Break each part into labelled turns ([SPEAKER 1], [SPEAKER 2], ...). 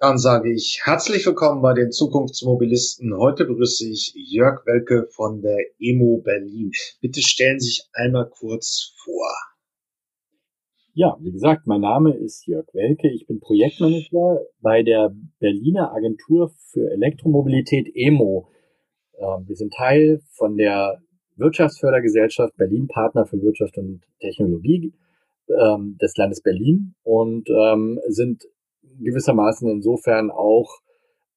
[SPEAKER 1] Dann sage ich herzlich willkommen bei den Zukunftsmobilisten. Heute begrüße ich Jörg Welke von der EMO Berlin. Bitte stellen Sie sich einmal kurz vor.
[SPEAKER 2] Ja, wie gesagt, mein Name ist Jörg Welke. Ich bin Projektmanager bei der Berliner Agentur für Elektromobilität EMO. Ähm, wir sind Teil von der Wirtschaftsfördergesellschaft Berlin Partner für Wirtschaft und Technologie ähm, des Landes Berlin und ähm, sind gewissermaßen insofern auch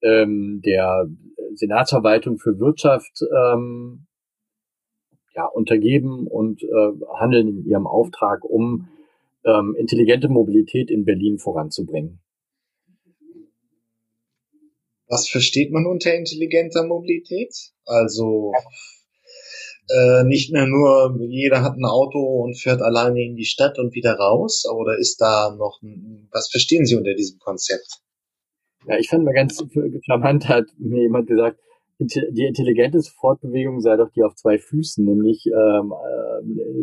[SPEAKER 2] ähm, der Senatsverwaltung für Wirtschaft ähm, ja, untergeben und äh, handeln in ihrem Auftrag, um ähm, intelligente Mobilität in Berlin voranzubringen.
[SPEAKER 1] Was versteht man unter intelligenter Mobilität? Also äh, nicht mehr nur, jeder hat ein Auto und fährt alleine in die Stadt und wieder raus? Oder ist da noch, was verstehen Sie unter diesem Konzept?
[SPEAKER 2] Ja, ich fand mal ganz charmant, hat mir jemand gesagt, die intelligente Fortbewegung sei doch die auf zwei Füßen, nämlich ähm,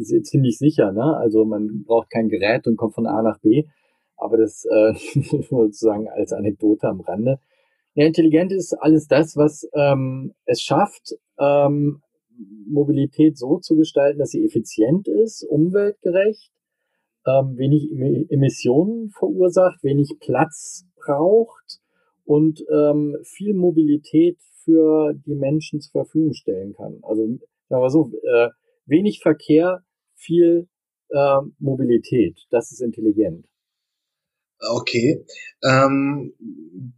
[SPEAKER 2] äh, ziemlich sicher. Ne? Also man braucht kein Gerät und kommt von A nach B. Aber das äh, sozusagen als Anekdote am Rande. Ja, intelligent ist alles das, was ähm, es schafft, ähm, Mobilität so zu gestalten, dass sie effizient ist, umweltgerecht, ähm, wenig Emissionen verursacht, wenig Platz braucht und ähm, viel Mobilität für die Menschen zur Verfügung stellen kann. Also sagen wir so, äh, wenig Verkehr, viel äh, Mobilität. Das ist intelligent.
[SPEAKER 1] Okay. Ähm,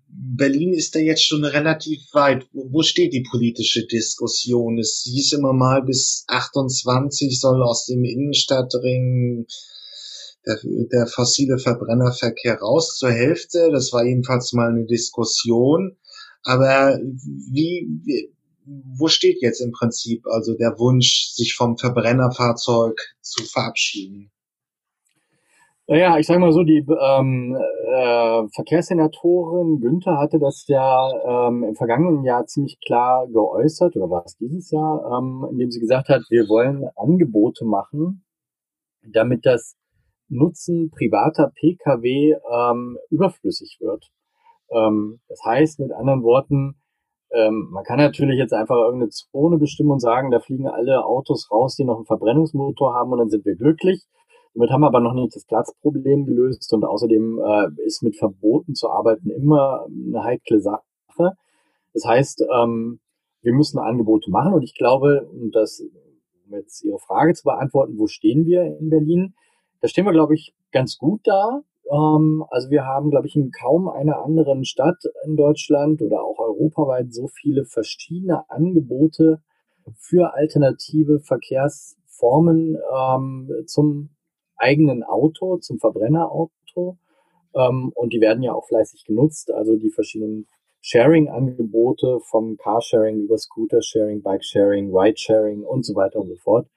[SPEAKER 1] Berlin ist da jetzt schon relativ weit. Wo steht die politische Diskussion? Es hieß immer mal, bis 28 soll aus dem Innenstadtring der, der fossile Verbrennerverkehr raus zur Hälfte. Das war jedenfalls mal eine Diskussion. Aber wie, wie wo steht jetzt im Prinzip also der Wunsch, sich vom Verbrennerfahrzeug zu verabschieden?
[SPEAKER 2] Naja, ich sage mal so, die ähm, äh, Verkehrssenatorin Günther hatte das ja ähm, im vergangenen Jahr ziemlich klar geäußert, oder war es dieses Jahr, ähm, indem sie gesagt hat, wir wollen Angebote machen, damit das Nutzen privater Pkw ähm, überflüssig wird. Ähm, das heißt, mit anderen Worten, ähm, man kann natürlich jetzt einfach irgendeine Zone bestimmen und sagen, da fliegen alle Autos raus, die noch einen Verbrennungsmotor haben und dann sind wir glücklich. Damit haben wir aber noch nicht das Platzproblem gelöst und außerdem äh, ist mit Verboten zu arbeiten immer eine heikle Sache. Das heißt, ähm, wir müssen Angebote machen und ich glaube, und das, um jetzt Ihre Frage zu beantworten, wo stehen wir in Berlin? Da stehen wir, glaube ich, ganz gut da. Ähm, also wir haben, glaube ich, in kaum einer anderen Stadt in Deutschland oder auch europaweit so viele verschiedene Angebote für alternative Verkehrsformen ähm, zum eigenen Auto, zum Verbrennerauto. Ähm, und die werden ja auch fleißig genutzt. Also die verschiedenen Sharing-Angebote vom Carsharing über Scooter-Sharing, Bike-Sharing, Ride-Sharing und so weiter und so fort.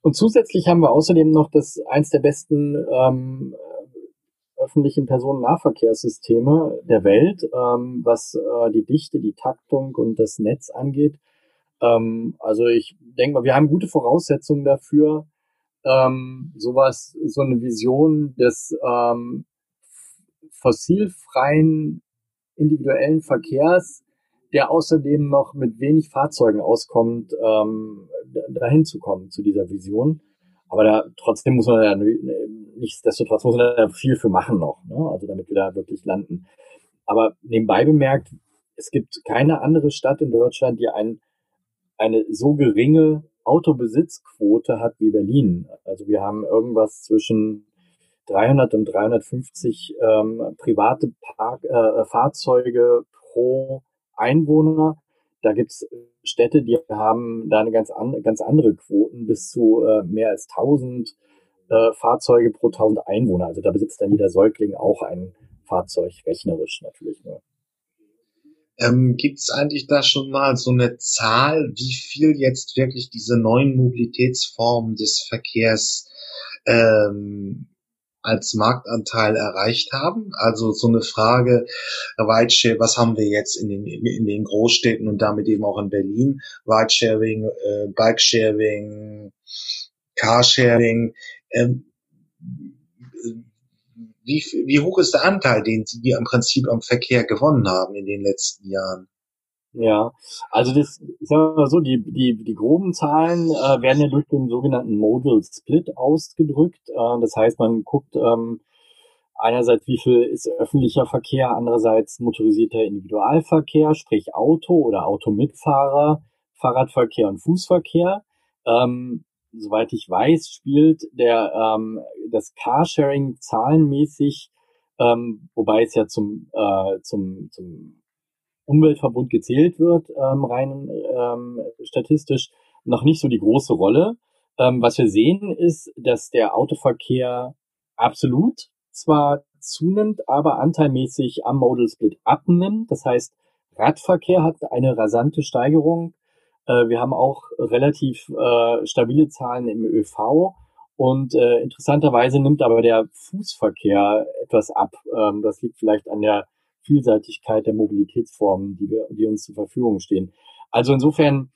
[SPEAKER 2] Und zusätzlich haben wir außerdem noch das eins der besten ähm, öffentlichen Personennahverkehrssysteme der Welt, ähm, was äh, die Dichte, die Taktung und das Netz angeht. Ähm, also ich denke mal, wir haben gute Voraussetzungen dafür, ähm, sowas, so eine Vision des ähm, fossilfreien individuellen Verkehrs, der außerdem noch mit wenig Fahrzeugen auskommt, ähm, dahin zu kommen zu dieser Vision. Aber da trotzdem muss man ja nichtsdestotrotz muss man da viel für machen noch, ne? also damit wir da wirklich landen. Aber nebenbei bemerkt, es gibt keine andere Stadt in Deutschland, die ein, eine so geringe Autobesitzquote hat wie Berlin. Also wir haben irgendwas zwischen 300 und 350 ähm, private Park, äh, Fahrzeuge pro Einwohner. Da gibt's Städte, die haben da eine ganz, an, ganz andere Quoten, bis zu äh, mehr als 1000 äh, Fahrzeuge pro 1000 Einwohner. Also da besitzt dann jeder Säugling auch ein Fahrzeug, rechnerisch natürlich nur.
[SPEAKER 1] Ähm, Gibt es eigentlich da schon mal so eine Zahl, wie viel jetzt wirklich diese neuen Mobilitätsformen des Verkehrs ähm, als Marktanteil erreicht haben? Also so eine Frage, Rideshare, was haben wir jetzt in den, in den Großstädten und damit eben auch in Berlin? Ridesharing, äh, Bikesharing, Carsharing. Ähm, wie, wie hoch ist der Anteil, den Sie im Prinzip am Verkehr gewonnen haben in den letzten Jahren?
[SPEAKER 2] Ja, also das, ich sag mal so, die, die, die groben Zahlen äh, werden ja durch den sogenannten Modal Split ausgedrückt. Äh, das heißt, man guckt ähm, einerseits, wie viel ist öffentlicher Verkehr, andererseits motorisierter Individualverkehr, sprich Auto oder Automitfahrer, Fahrradverkehr und Fußverkehr. Ähm, soweit ich weiß, spielt der ähm, das Carsharing zahlenmäßig, ähm, wobei es ja zum, äh, zum, zum Umweltverbund gezählt wird, ähm, rein ähm, statistisch, noch nicht so die große Rolle. Ähm, was wir sehen, ist, dass der Autoverkehr absolut zwar zunimmt, aber anteilmäßig am Modal Split abnimmt. Das heißt, Radverkehr hat eine rasante Steigerung. Äh, wir haben auch relativ äh, stabile Zahlen im ÖV. Und äh, interessanterweise nimmt aber der Fußverkehr etwas ab. Ähm, das liegt vielleicht an der Vielseitigkeit der Mobilitätsformen, die, wir, die uns zur Verfügung stehen. Also insofern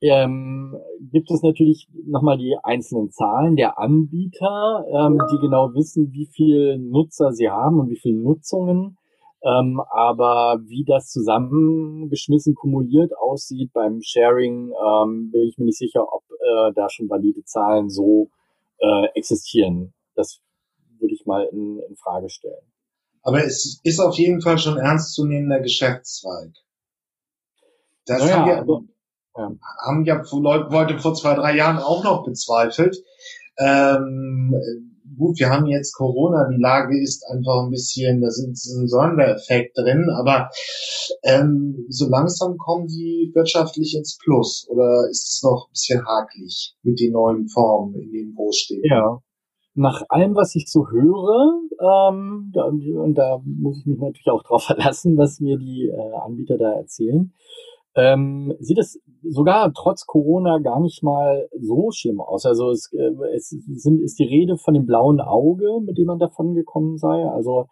[SPEAKER 2] ähm, gibt es natürlich nochmal die einzelnen Zahlen der Anbieter, ähm, die genau wissen, wie viel Nutzer sie haben und wie viele Nutzungen. Ähm, aber wie das zusammengeschmissen kumuliert aussieht beim Sharing, ähm, bin ich mir nicht sicher, ob äh, da schon valide Zahlen so äh, existieren. Das würde ich mal in, in Frage stellen.
[SPEAKER 1] Aber es ist auf jeden Fall schon ernstzunehmender Geschäftszweig. Das naja, haben, wir, also, ja. haben ja Leute vor zwei, drei Jahren auch noch bezweifelt. Ähm, gut, wir haben jetzt Corona, die Lage ist einfach ein bisschen, da sind ein Sondereffekt drin, aber ähm, so langsam kommen die wirtschaftlich ins Plus oder ist es noch ein bisschen hakelig mit den neuen Formen in den Großstädten?
[SPEAKER 2] Ja, nach allem, was ich so höre, ähm, da, und da muss ich mich natürlich auch drauf verlassen, was mir die äh, Anbieter da erzählen, ähm, sieht es sogar trotz Corona gar nicht mal so schlimm aus. Also es, äh, es sind, ist die Rede von dem blauen Auge, mit dem man davon gekommen sei. Also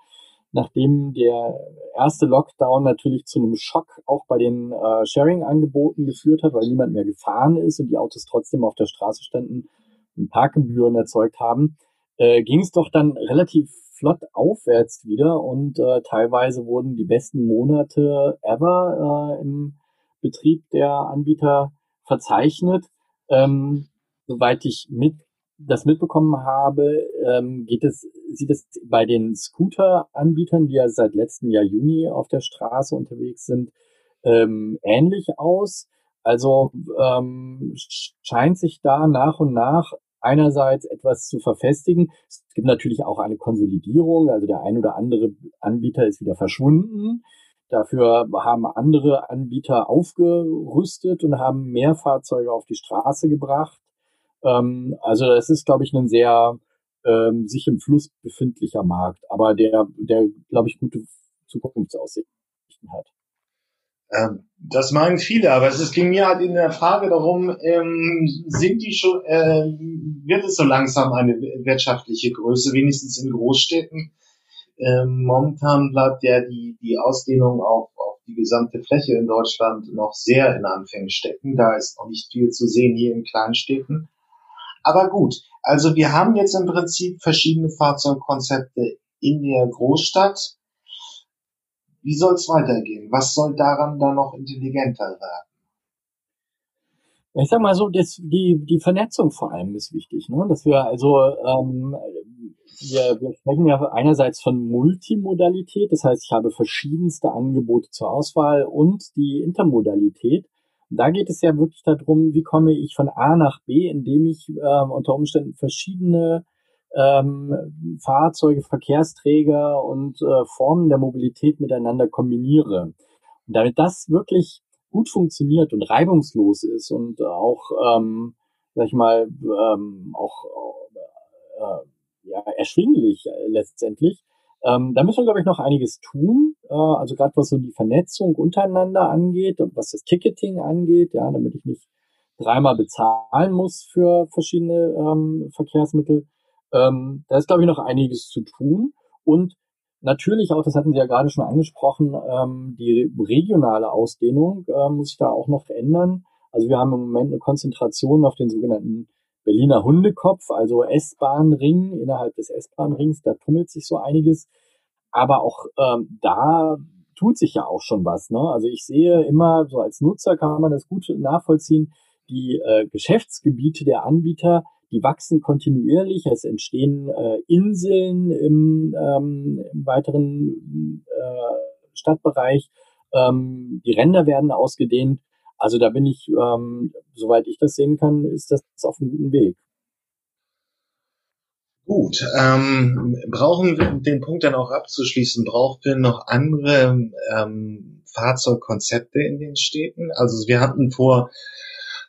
[SPEAKER 2] nachdem der erste Lockdown natürlich zu einem Schock auch bei den äh, Sharing-Angeboten geführt hat, weil niemand mehr gefahren ist und die Autos trotzdem auf der Straße standen und Parkgebühren erzeugt haben, äh, ging es doch dann relativ flott aufwärts wieder und äh, teilweise wurden die besten Monate ever äh, im Betrieb der Anbieter verzeichnet. Ähm, soweit ich mit das mitbekommen habe, ähm, geht es, sieht es bei den Scooter-Anbietern, die ja seit letztem Jahr Juni auf der Straße unterwegs sind, ähm, ähnlich aus. Also ähm, scheint sich da nach und nach einerseits etwas zu verfestigen. Es gibt natürlich auch eine Konsolidierung, also der ein oder andere Anbieter ist wieder verschwunden. Dafür haben andere Anbieter aufgerüstet und haben mehr Fahrzeuge auf die Straße gebracht. Ähm, also das ist, glaube ich, ein sehr ähm, sich im Fluss befindlicher Markt, aber der, der, glaube ich, gute Zukunftsaussichten hat.
[SPEAKER 1] Ähm, das meinen viele, aber es ging mir halt in der Frage darum, ähm, sind die schon, äh, wird es so langsam eine wirtschaftliche Größe, wenigstens in Großstädten? Ähm, momentan bleibt ja die, die Ausdehnung auf, auf die gesamte Fläche in Deutschland noch sehr in Anfängen stecken. Da ist noch nicht viel zu sehen hier in Kleinstädten. Aber gut, also wir haben jetzt im Prinzip verschiedene Fahrzeugkonzepte in der Großstadt wie soll es weitergehen? Was soll daran dann noch intelligenter werden?
[SPEAKER 2] Ich sag mal so, das, die, die Vernetzung vor allem ist wichtig, ne? dass wir also ähm, wir, wir sprechen ja einerseits von Multimodalität, das heißt, ich habe verschiedenste Angebote zur Auswahl und die Intermodalität. Da geht es ja wirklich darum, wie komme ich von A nach B, indem ich ähm, unter Umständen verschiedene ähm, Fahrzeuge, Verkehrsträger und äh, Formen der Mobilität miteinander kombiniere. Und damit das wirklich gut funktioniert und reibungslos ist und auch, ähm, sag ich mal, ähm, auch äh, ja, erschwinglich äh, letztendlich, ähm, da müssen wir, glaube ich, noch einiges tun. Äh, also gerade was so die Vernetzung untereinander angeht und was das Ticketing angeht, ja, damit ich nicht dreimal bezahlen muss für verschiedene ähm, Verkehrsmittel. Ähm, da ist, glaube ich, noch einiges zu tun. Und natürlich auch, das hatten Sie ja gerade schon angesprochen, ähm, die regionale Ausdehnung äh, muss sich da auch noch verändern. Also wir haben im Moment eine Konzentration auf den sogenannten Berliner Hundekopf, also S-Bahn-Ring, innerhalb des S-Bahn-Rings, da tummelt sich so einiges. Aber auch ähm, da tut sich ja auch schon was. Ne? Also ich sehe immer, so als Nutzer kann man das gut nachvollziehen, die äh, Geschäftsgebiete der Anbieter, die wachsen kontinuierlich. Es entstehen äh, Inseln im, ähm, im weiteren äh, Stadtbereich. Ähm, die Ränder werden ausgedehnt. Also da bin ich, ähm, soweit ich das sehen kann, ist das auf einem guten Weg.
[SPEAKER 1] Gut, ähm, brauchen wir, um den Punkt dann auch abzuschließen, brauchen wir noch andere ähm, Fahrzeugkonzepte in den Städten? Also wir hatten vor,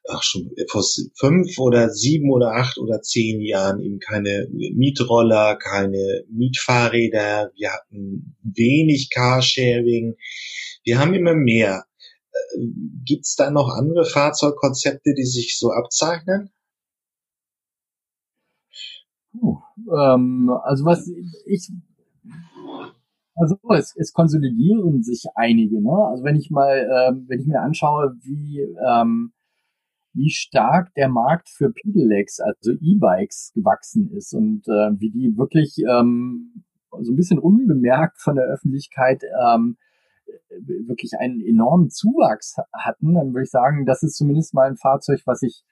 [SPEAKER 1] ach schon, vor fünf oder sieben oder acht oder zehn Jahren eben keine Mietroller, keine Mietfahrräder, wir hatten wenig Carsharing, wir haben immer mehr. Gibt es da noch andere Fahrzeugkonzepte, die sich so abzeichnen?
[SPEAKER 2] Puh, ähm, also was ich also es, es konsolidieren sich einige, ne? Also wenn ich mal, ähm, wenn ich mir anschaue, wie ähm, wie stark der Markt für Pedelecs, also E-Bikes, gewachsen ist und äh, wie die wirklich ähm, so ein bisschen unbemerkt von der Öffentlichkeit ähm, wirklich einen enormen Zuwachs hatten, dann würde ich sagen, das ist zumindest mal ein Fahrzeug, was sich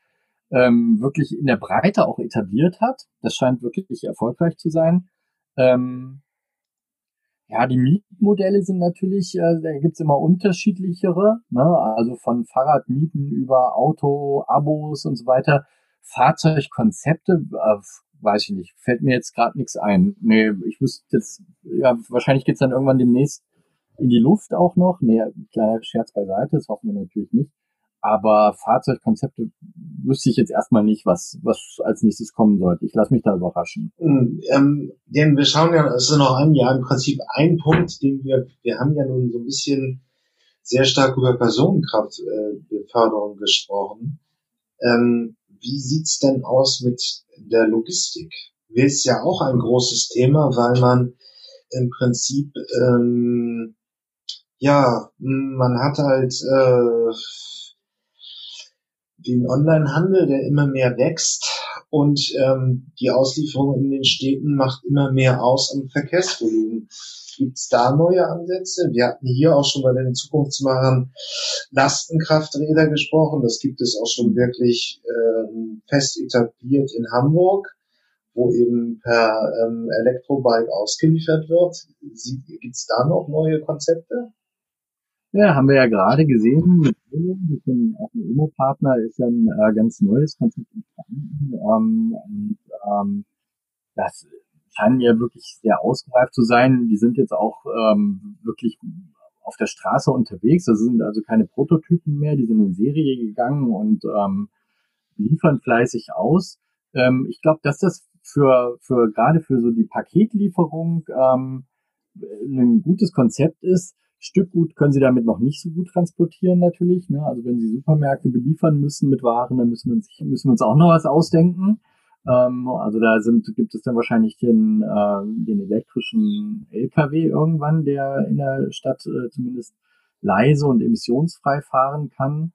[SPEAKER 2] ähm, wirklich in der Breite auch etabliert hat. Das scheint wirklich erfolgreich zu sein. Ähm, ja, die Mietmodelle sind natürlich, äh, da gibt's immer unterschiedlichere, ne? also von Fahrradmieten über Auto, Abos und so weiter. Fahrzeugkonzepte, äh, weiß ich nicht, fällt mir jetzt gerade nichts ein. Nee, ich wüsste jetzt, ja, wahrscheinlich geht's dann irgendwann demnächst in die Luft auch noch. Nee, kleiner Scherz beiseite, das hoffen wir natürlich nicht. Aber Fahrzeugkonzepte wüsste ich jetzt erstmal nicht, was, was als nächstes kommen sollte. Ich lasse mich da überraschen.
[SPEAKER 1] Hm, ähm, denn wir schauen ja, es ist noch ein Jahr im Prinzip ein Punkt, den wir, wir haben ja nun so ein bisschen sehr stark über Personenkraftbeförderung äh, gesprochen. Ähm, wie sieht's denn aus mit der Logistik? Ist ja auch ein großes Thema, weil man im Prinzip ähm, ja, man hat halt äh, den Onlinehandel, der immer mehr wächst und ähm, die Auslieferung in den Städten macht immer mehr aus am Verkehrsvolumen. Gibt es da neue Ansätze? Wir hatten hier auch schon bei den Zukunftsmachern Lastenkrafträder gesprochen. Das gibt es auch schon wirklich ähm, fest etabliert in Hamburg, wo eben per ähm, Elektrobike ausgeliefert wird. Gibt es da noch neue Konzepte?
[SPEAKER 2] Ja, haben wir ja gerade gesehen mit dem, auch ein Emo-Partner ist ja ein äh, ganz neues Konzept entstanden. Ähm, und ähm, das scheint mir wirklich sehr ausgereift zu sein. Die sind jetzt auch ähm, wirklich auf der Straße unterwegs. Das sind also keine Prototypen mehr, die sind in Serie gegangen und ähm, liefern fleißig aus. Ähm, ich glaube, dass das für, für gerade für so die Paketlieferung ähm, ein gutes Konzept ist, Stückgut können sie damit noch nicht so gut transportieren natürlich. Ne? Also wenn sie Supermärkte beliefern müssen mit Waren, dann müssen wir uns, müssen wir uns auch noch was ausdenken. Ähm, also da sind, gibt es dann wahrscheinlich den, äh, den elektrischen LKW irgendwann, der in der Stadt äh, zumindest leise und emissionsfrei fahren kann.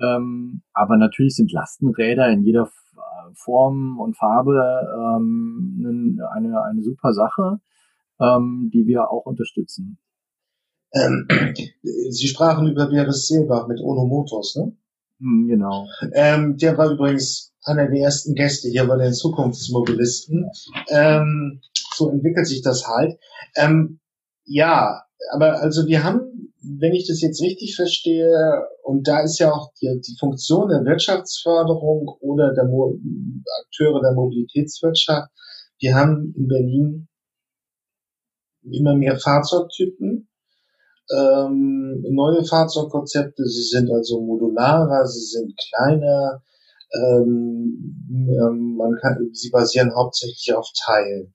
[SPEAKER 2] Ähm, aber natürlich sind Lastenräder in jeder Form und Farbe ähm, eine, eine super Sache, ähm, die wir auch unterstützen.
[SPEAKER 1] Ähm, Sie sprachen über Beres Seelbach mit Ono Motors, ne?
[SPEAKER 2] Hm, genau.
[SPEAKER 1] Ähm, der war übrigens einer der ersten Gäste hier bei den Zukunftsmobilisten. Ähm, so entwickelt sich das halt. Ähm, ja, aber also wir haben, wenn ich das jetzt richtig verstehe, und da ist ja auch die, die Funktion der Wirtschaftsförderung oder der Mo Akteure der Mobilitätswirtschaft, wir haben in Berlin immer mehr Fahrzeugtypen, ähm, neue Fahrzeugkonzepte. Sie sind also modularer, sie sind kleiner. Ähm, ähm, man kann, sie basieren hauptsächlich auf Teilen.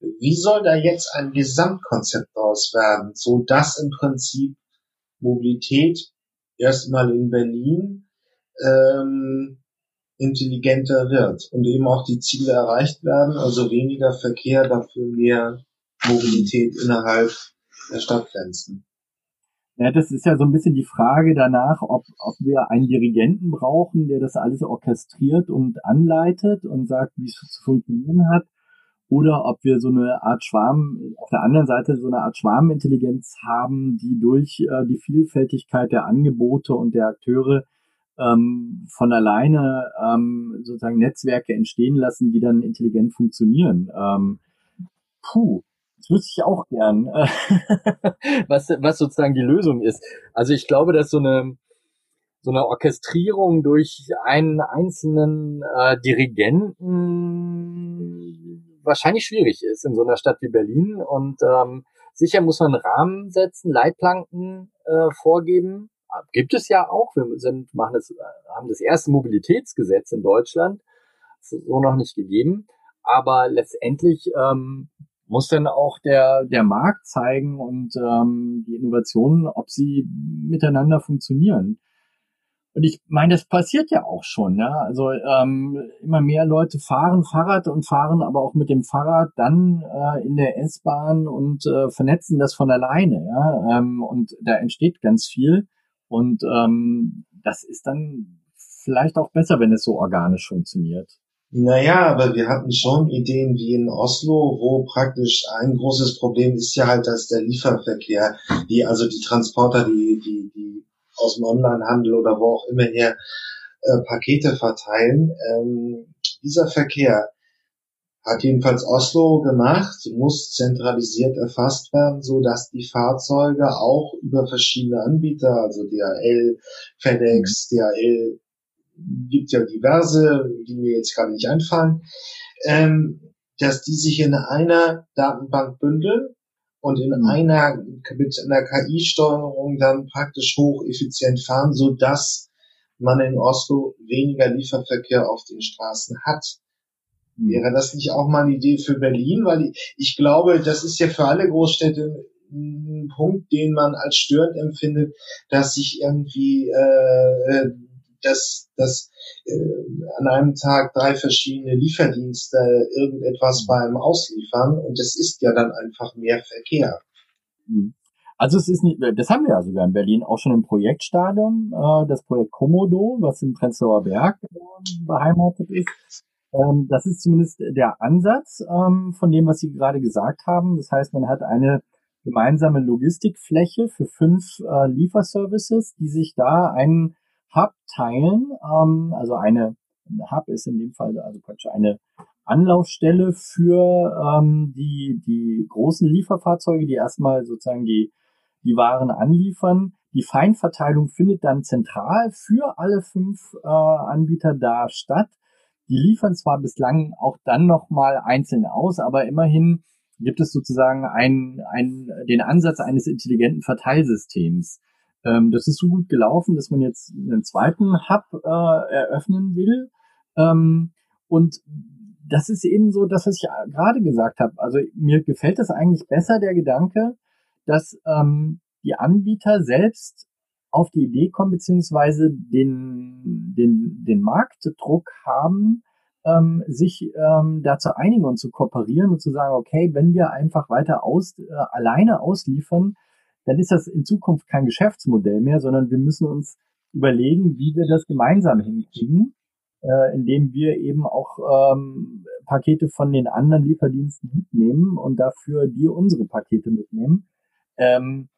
[SPEAKER 1] Wie soll da jetzt ein Gesamtkonzept daraus werden, so dass im Prinzip Mobilität erstmal in Berlin ähm, intelligenter wird und eben auch die Ziele erreicht werden, also weniger Verkehr, dafür mehr Mobilität innerhalb der Stadtgrenzen.
[SPEAKER 2] Ja, das ist ja so ein bisschen die Frage danach, ob, ob wir einen Dirigenten brauchen, der das alles orchestriert und anleitet und sagt, wie es zu funktionieren hat, oder ob wir so eine Art Schwarm, auf der anderen Seite so eine Art Schwarmintelligenz haben, die durch äh, die Vielfältigkeit der Angebote und der Akteure ähm, von alleine ähm, sozusagen Netzwerke entstehen lassen, die dann intelligent funktionieren. Ähm, puh, wüsste ich auch gern, was, was sozusagen die Lösung ist. Also ich glaube, dass so eine so eine Orchestrierung durch einen einzelnen äh, Dirigenten wahrscheinlich schwierig ist in so einer Stadt wie Berlin. Und ähm, sicher muss man Rahmen setzen, Leitplanken äh, vorgeben. Gibt es ja auch. Wir sind, machen das, haben das erste Mobilitätsgesetz in Deutschland. So noch nicht gegeben. Aber letztendlich ähm, muss dann auch der, der Markt zeigen und ähm, die Innovationen, ob sie miteinander funktionieren. Und ich meine, das passiert ja auch schon. Ja? Also ähm, immer mehr Leute fahren Fahrrad und fahren aber auch mit dem Fahrrad dann äh, in der S-Bahn und äh, vernetzen das von alleine. Ja? Ähm, und da entsteht ganz viel. Und ähm, das ist dann vielleicht auch besser, wenn es so organisch funktioniert.
[SPEAKER 1] Naja, aber wir hatten schon Ideen wie in Oslo, wo praktisch ein großes Problem ist ja halt, dass der Lieferverkehr, die, also die Transporter, die, die, die aus dem Onlinehandel oder wo auch immer her äh, Pakete verteilen, ähm, dieser Verkehr hat jedenfalls Oslo gemacht, muss zentralisiert erfasst werden, so dass die Fahrzeuge auch über verschiedene Anbieter, also DHL, FedEx, DHL, gibt ja diverse, die mir jetzt gar nicht einfallen, ähm, dass die sich in einer Datenbank bündeln und in mhm. einer mit einer KI-Steuerung dann praktisch hocheffizient fahren, so dass man in Oslo weniger Lieferverkehr auf den Straßen hat. Mhm. Wäre das nicht auch mal eine Idee für Berlin? Weil ich, ich glaube, das ist ja für alle Großstädte ein Punkt, den man als störend empfindet, dass sich irgendwie äh, dass, dass äh, an einem Tag drei verschiedene Lieferdienste irgendetwas beim Ausliefern und es ist ja dann einfach mehr Verkehr.
[SPEAKER 2] Hm. Also es ist nicht, das haben wir ja sogar in Berlin auch schon im Projektstadium, äh, das Projekt Komodo, was im Prenzlauer Berg äh, beheimatet ist. Ähm, das ist zumindest der Ansatz ähm, von dem, was Sie gerade gesagt haben. Das heißt, man hat eine gemeinsame Logistikfläche für fünf äh, Lieferservices, die sich da einen Hub teilen. Ähm, also eine Hub ist in dem Fall also praktisch eine Anlaufstelle für ähm, die, die großen Lieferfahrzeuge, die erstmal sozusagen die, die Waren anliefern. Die Feinverteilung findet dann zentral für alle fünf äh, Anbieter da statt. Die liefern zwar bislang auch dann nochmal einzeln aus, aber immerhin gibt es sozusagen ein, ein, den Ansatz eines intelligenten Verteilsystems. Ähm, das ist so gut gelaufen, dass man jetzt einen zweiten Hub äh, eröffnen will. Ähm, und das ist eben so das, was ich gerade gesagt habe. Also mir gefällt das eigentlich besser, der Gedanke, dass ähm, die Anbieter selbst auf die Idee kommen, beziehungsweise den, den, den Marktdruck haben, ähm, sich ähm, da einigen und zu kooperieren und zu sagen, okay, wenn wir einfach weiter aus, äh, alleine ausliefern, dann ist das in Zukunft kein Geschäftsmodell mehr, sondern wir müssen uns überlegen, wie wir das gemeinsam hinkriegen, äh, indem wir eben auch ähm, Pakete von den anderen Lieferdiensten mitnehmen und dafür die unsere Pakete mitnehmen. Ähm,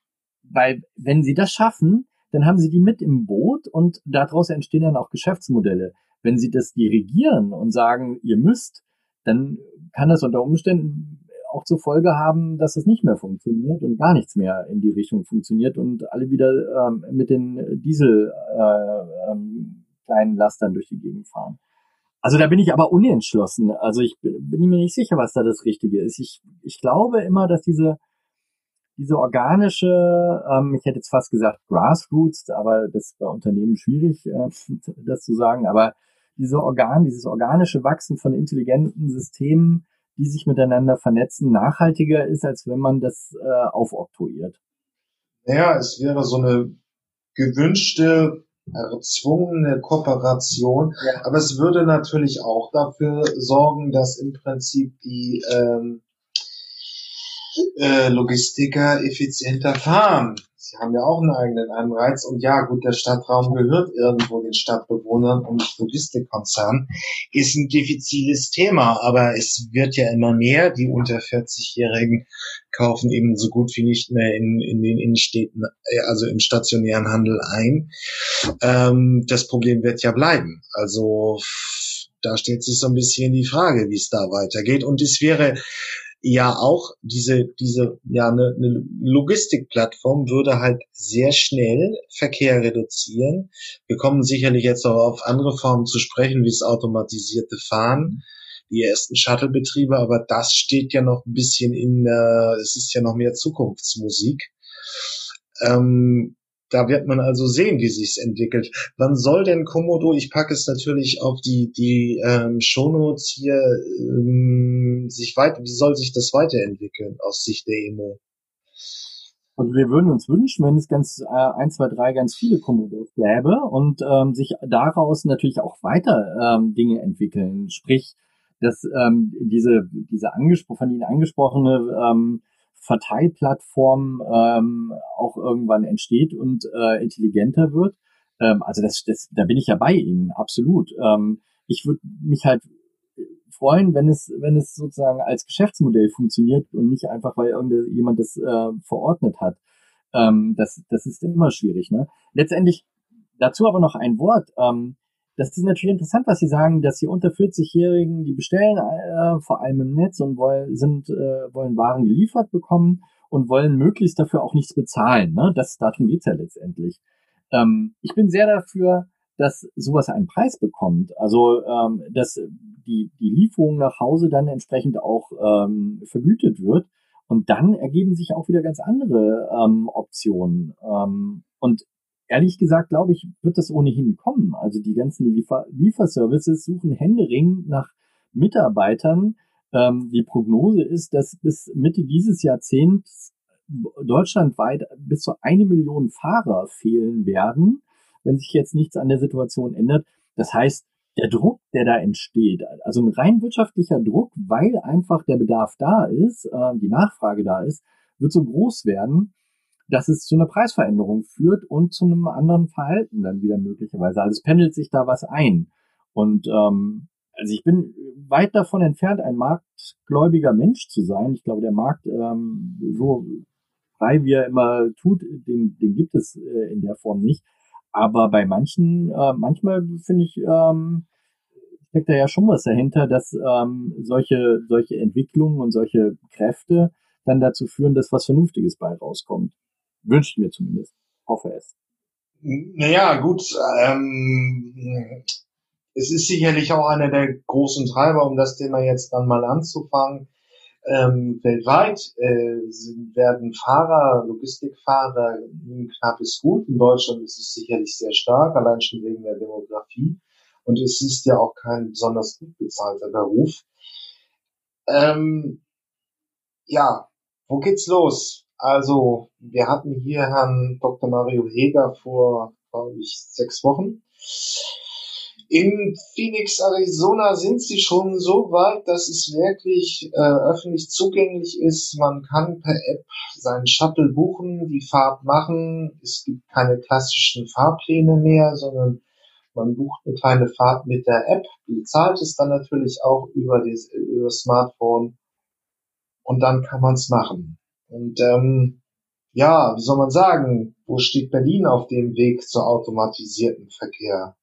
[SPEAKER 2] weil wenn sie das schaffen, dann haben sie die mit im Boot und daraus entstehen dann auch Geschäftsmodelle. Wenn sie das dirigieren und sagen, ihr müsst, dann kann das unter Umständen auch zur Folge haben, dass es nicht mehr funktioniert und gar nichts mehr in die Richtung funktioniert und alle wieder ähm, mit den Diesel äh, ähm, kleinen Lastern durch die Gegend fahren. Also da bin ich aber unentschlossen. Also ich bin mir nicht sicher, was da das Richtige ist. Ich, ich glaube immer, dass diese diese organische, ähm, ich hätte jetzt fast gesagt Grassroots, aber das ist bei Unternehmen schwierig, äh, das zu sagen, aber diese Organ, dieses organische Wachsen von intelligenten Systemen, die sich miteinander vernetzen, nachhaltiger ist, als wenn man das äh, aufoktroyiert.
[SPEAKER 1] Naja, es wäre so eine gewünschte, erzwungene Kooperation, ja. aber es würde natürlich auch dafür sorgen, dass im Prinzip die ähm, äh, Logistiker effizienter fahren. Sie haben ja auch einen eigenen Anreiz. Und ja, gut, der Stadtraum gehört irgendwo den Stadtbewohnern und Logistikkonzernen. Ist ein diffiziles Thema, aber es wird ja immer mehr. Die unter 40-Jährigen kaufen eben so gut wie nicht mehr in, in den Innenstädten, äh, also im stationären Handel ein. Ähm, das Problem wird ja bleiben. Also da stellt sich so ein bisschen die Frage, wie es da weitergeht. Und es wäre ja auch diese, diese, ja, eine, eine Logistikplattform würde halt sehr schnell Verkehr reduzieren. Wir kommen sicherlich jetzt auch auf andere Formen zu sprechen, wie das automatisierte Fahren, die ersten Shuttle-Betriebe, aber das steht ja noch ein bisschen in, äh, es ist ja noch mehr Zukunftsmusik. Ähm, da wird man also sehen, wie sich's entwickelt. Wann soll denn Komodo, ich packe es natürlich auf die, die ähm, Shownotes hier, ähm, sich weiter, wie soll sich das weiterentwickeln aus Sicht der Emo?
[SPEAKER 2] Also wir würden uns wünschen, wenn es ganz äh, 1, 2, 3 ganz viele Komodos gäbe und ähm, sich daraus natürlich auch weiter ähm, Dinge entwickeln. Sprich, dass ähm, diese, diese angespro von Ihnen angesprochene ähm, Verteilplattform ähm, auch irgendwann entsteht und äh, intelligenter wird. Ähm, also das, das, da bin ich ja bei Ihnen, absolut. Ähm, ich würde mich halt freuen, wenn es, wenn es sozusagen als Geschäftsmodell funktioniert und nicht einfach, weil irgendjemand das äh, verordnet hat. Ähm, das, das ist immer schwierig. Ne? Letztendlich dazu aber noch ein Wort. Ähm, das ist natürlich interessant, was Sie sagen, dass die unter 40-Jährigen, die bestellen äh, vor allem im Netz und wollen, sind, äh, wollen Waren geliefert bekommen und wollen möglichst dafür auch nichts bezahlen. Ne? Das, darum geht's ja letztendlich. Ähm, ich bin sehr dafür, dass sowas einen Preis bekommt. Also ähm, dass die, die Lieferung nach Hause dann entsprechend auch ähm, vergütet wird. Und dann ergeben sich auch wieder ganz andere ähm, Optionen. Ähm, und ehrlich gesagt, glaube ich, wird das ohnehin kommen. Also die ganzen Liefer Lieferservices suchen händeringend nach Mitarbeitern. Ähm, die Prognose ist, dass bis Mitte dieses Jahrzehnts deutschlandweit bis zu eine Million Fahrer fehlen werden, wenn sich jetzt nichts an der Situation ändert. Das heißt, der Druck, der da entsteht, also ein rein wirtschaftlicher Druck, weil einfach der Bedarf da ist, äh, die Nachfrage da ist, wird so groß werden, dass es zu einer Preisveränderung führt und zu einem anderen Verhalten dann wieder möglicherweise. Also es pendelt sich da was ein. Und ähm, also ich bin weit davon entfernt, ein marktgläubiger Mensch zu sein. Ich glaube, der Markt ähm, so frei, wie er immer tut, den, den gibt es äh, in der Form nicht. Aber bei manchen, äh, manchmal finde ich, ähm, steckt da ja schon was dahinter, dass ähm, solche, solche Entwicklungen und solche Kräfte dann dazu führen, dass was Vernünftiges bei rauskommt. Wünsche ich mir zumindest. Hoffe es.
[SPEAKER 1] Naja, gut. Ähm, es ist sicherlich auch einer der großen Treiber, um das Thema jetzt dann mal anzufangen. Ähm, weltweit äh, werden Fahrer, Logistikfahrer ein knappes Gut. In Deutschland ist es sicherlich sehr stark, allein schon wegen der Demografie. Und es ist ja auch kein besonders gut bezahlter Beruf. Ähm, ja, wo geht's los? Also, wir hatten hier Herrn Dr. Mario Heger vor, glaube ich, sechs Wochen. In Phoenix, Arizona sind sie schon so weit, dass es wirklich äh, öffentlich zugänglich ist. Man kann per App seinen Shuttle buchen, die Fahrt machen. Es gibt keine klassischen Fahrpläne mehr, sondern man bucht eine kleine Fahrt mit der App, bezahlt es dann natürlich auch über das, über das Smartphone und dann kann man es machen. Und ähm, ja, wie soll man sagen, wo steht Berlin auf dem Weg zur automatisierten Verkehr?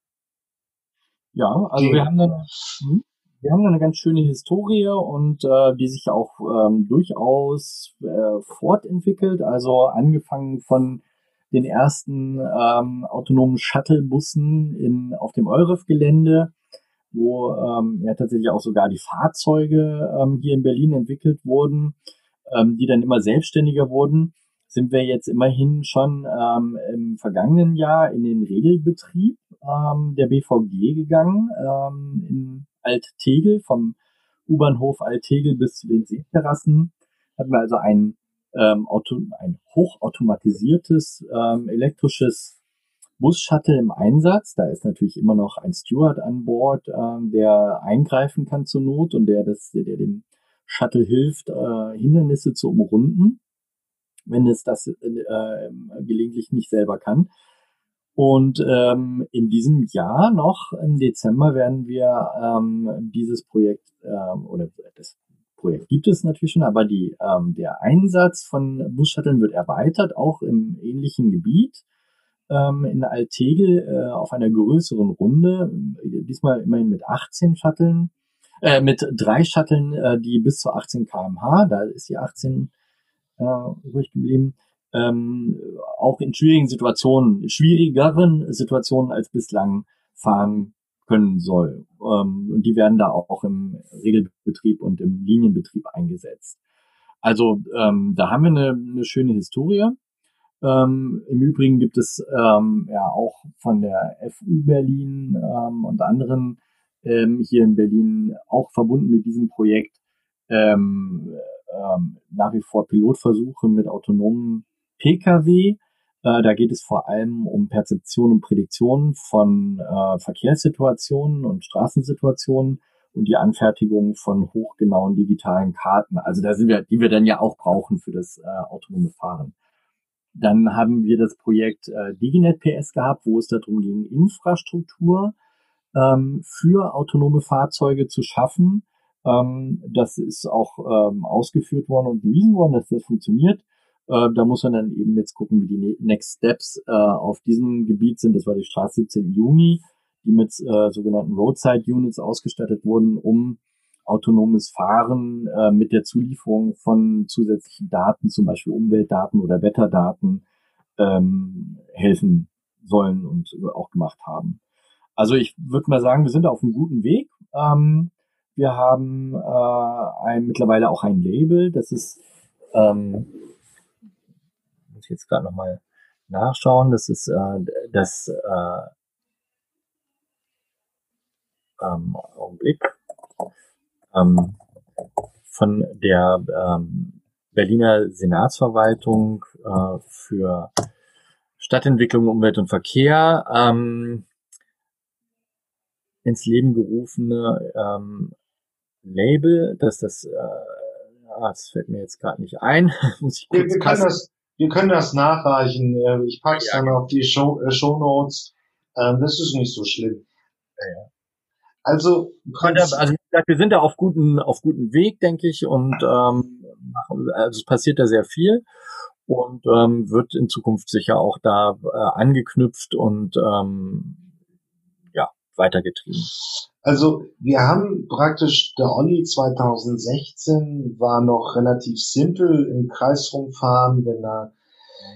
[SPEAKER 2] Ja, also wir haben eine, hm, wir haben eine ganz schöne Historie und äh, die sich auch ähm, durchaus äh, fortentwickelt. Also angefangen von den ersten ähm, autonomen Shuttlebussen in, auf dem Euref-Gelände, wo ähm, ja tatsächlich auch sogar die Fahrzeuge ähm, hier in Berlin entwickelt wurden ähm, die dann immer selbstständiger wurden, sind wir jetzt immerhin schon ähm, im vergangenen Jahr in den Regelbetrieb ähm, der BVG gegangen, ähm, in Alt-Tegel, vom U-Bahnhof Alt-Tegel bis zu den Seeterrassen. Hatten wir also ein, ähm, Auto, ein hochautomatisiertes ähm, elektrisches Bus-Shuttle im Einsatz. Da ist natürlich immer noch ein Steward an Bord, ähm, der eingreifen kann zur Not und der das, der dem Shuttle hilft, äh, Hindernisse zu umrunden, wenn es das äh, gelegentlich nicht selber kann. Und ähm, in diesem Jahr noch im Dezember werden wir ähm, dieses Projekt ähm, oder das Projekt gibt es natürlich schon, aber die, ähm, der Einsatz von Bus-Shuttlen wird erweitert, auch im ähnlichen Gebiet ähm, in Altegel äh, auf einer größeren Runde, diesmal immerhin mit 18 Shuttlen, äh, mit drei Shuttlen, äh, die bis zu 18 kmh, da ist die 18 äh, übrig geblieben, ähm, auch in schwierigen Situationen, schwierigeren Situationen als bislang fahren können soll. Ähm, und die werden da auch im Regelbetrieb und im Linienbetrieb eingesetzt. Also ähm, da haben wir eine, eine schöne Historie. Ähm, Im Übrigen gibt es ähm, ja auch von der FU Berlin ähm, und anderen ähm, hier in Berlin auch verbunden mit diesem Projekt ähm, ähm, nach wie vor Pilotversuche mit autonomen Pkw. Äh, da geht es vor allem um Perzeption und Prädiktion von äh, Verkehrssituationen und Straßensituationen und die Anfertigung von hochgenauen digitalen Karten. Also da sind wir, die wir dann ja auch brauchen für das äh, autonome Fahren. Dann haben wir das Projekt äh, Diginet PS gehabt, wo es darum ging, Infrastruktur ähm, für autonome Fahrzeuge zu schaffen. Ähm, das ist auch ähm, ausgeführt worden und bewiesen worden, dass das funktioniert. Äh, da muss man dann eben jetzt gucken, wie die ne-, Next Steps äh, auf diesem Gebiet sind. Das war die Straße 17. Juni, die mit äh, sogenannten Roadside Units ausgestattet wurden, um autonomes Fahren äh, mit der Zulieferung von zusätzlichen Daten, zum Beispiel Umweltdaten oder Wetterdaten, ähm, helfen sollen und auch gemacht haben. Also ich würde mal sagen, wir sind auf einem guten Weg. Ähm, wir haben äh, ein, mittlerweile auch ein Label, das ist, ähm, muss ich jetzt gerade nochmal nachschauen, das ist äh, das äh, ähm, Augenblick. Ähm, von der ähm, Berliner Senatsverwaltung äh, für Stadtentwicklung, Umwelt und Verkehr ähm, ins Leben gerufene ähm, Label, dass das, äh, ah, das fällt mir jetzt gerade nicht ein, muss ich
[SPEAKER 1] kurz wir, wir können das, wir können das nachreichen. Äh, ich packe es ja. dann auf die Show, äh, Show Notes. Ähm, das ist nicht so schlimm. Ja.
[SPEAKER 2] Also, also wie gesagt, wir sind da auf guten, auf guten Weg, denke ich, und ähm, also es passiert da sehr viel und ähm, wird in Zukunft sicher auch da äh, angeknüpft und ähm, ja weitergetrieben.
[SPEAKER 1] Also wir haben praktisch der Olli 2016 war noch relativ simpel im Kreis rumfahren, wenn da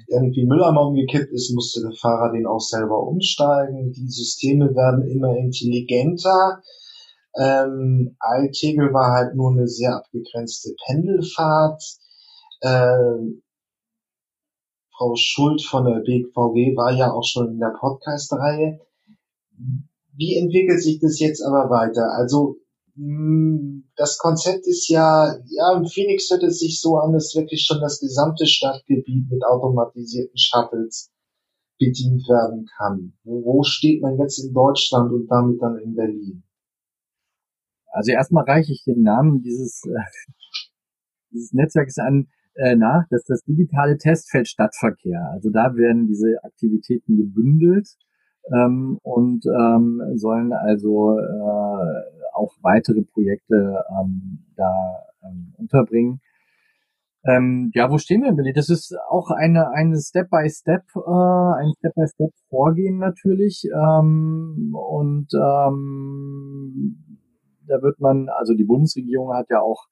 [SPEAKER 1] irgendwie Mülleimer umgekippt ist, musste der Fahrer den auch selber umsteigen. Die Systeme werden immer intelligenter. Ähm, Altegel war halt nur eine sehr abgegrenzte Pendelfahrt. Ähm, Frau Schuld von der BVG war ja auch schon in der Podcast-Reihe. Wie entwickelt sich das jetzt aber weiter? Also hm, das Konzept ist ja, ja, im Phoenix hört es sich so an, dass wirklich schon das gesamte Stadtgebiet mit automatisierten Shuttles bedient werden kann. Wo, steht man jetzt in Deutschland und damit dann in Berlin?
[SPEAKER 2] Also erstmal reiche ich den Namen dieses, äh, dieses Netzwerks an äh, nach, dass das digitale Testfeld Stadtverkehr. Also da werden diese Aktivitäten gebündelt ähm, und ähm, sollen also äh, auch weitere Projekte ähm, da ähm, unterbringen. Ähm, ja, wo stehen wir Berlin? Das ist auch eine, eine Step-by-Step, äh, ein Step-by-Step Vorgehen natürlich. Ähm, und ähm, da wird man, also die Bundesregierung hat ja auch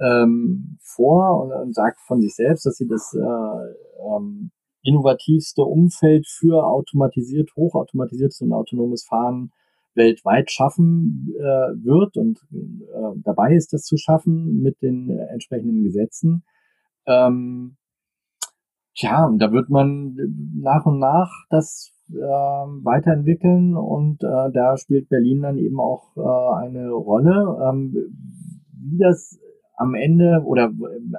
[SPEAKER 2] ähm, vor und, und sagt von sich selbst, dass sie das äh, ähm, innovativste Umfeld für automatisiert, hochautomatisiertes und autonomes Fahren weltweit schaffen äh, wird und äh, dabei ist, das zu schaffen mit den äh, entsprechenden Gesetzen. Ähm, tja, und da wird man nach und nach das äh, weiterentwickeln und äh, da spielt Berlin dann eben auch äh, eine Rolle. Ähm, wie das am Ende oder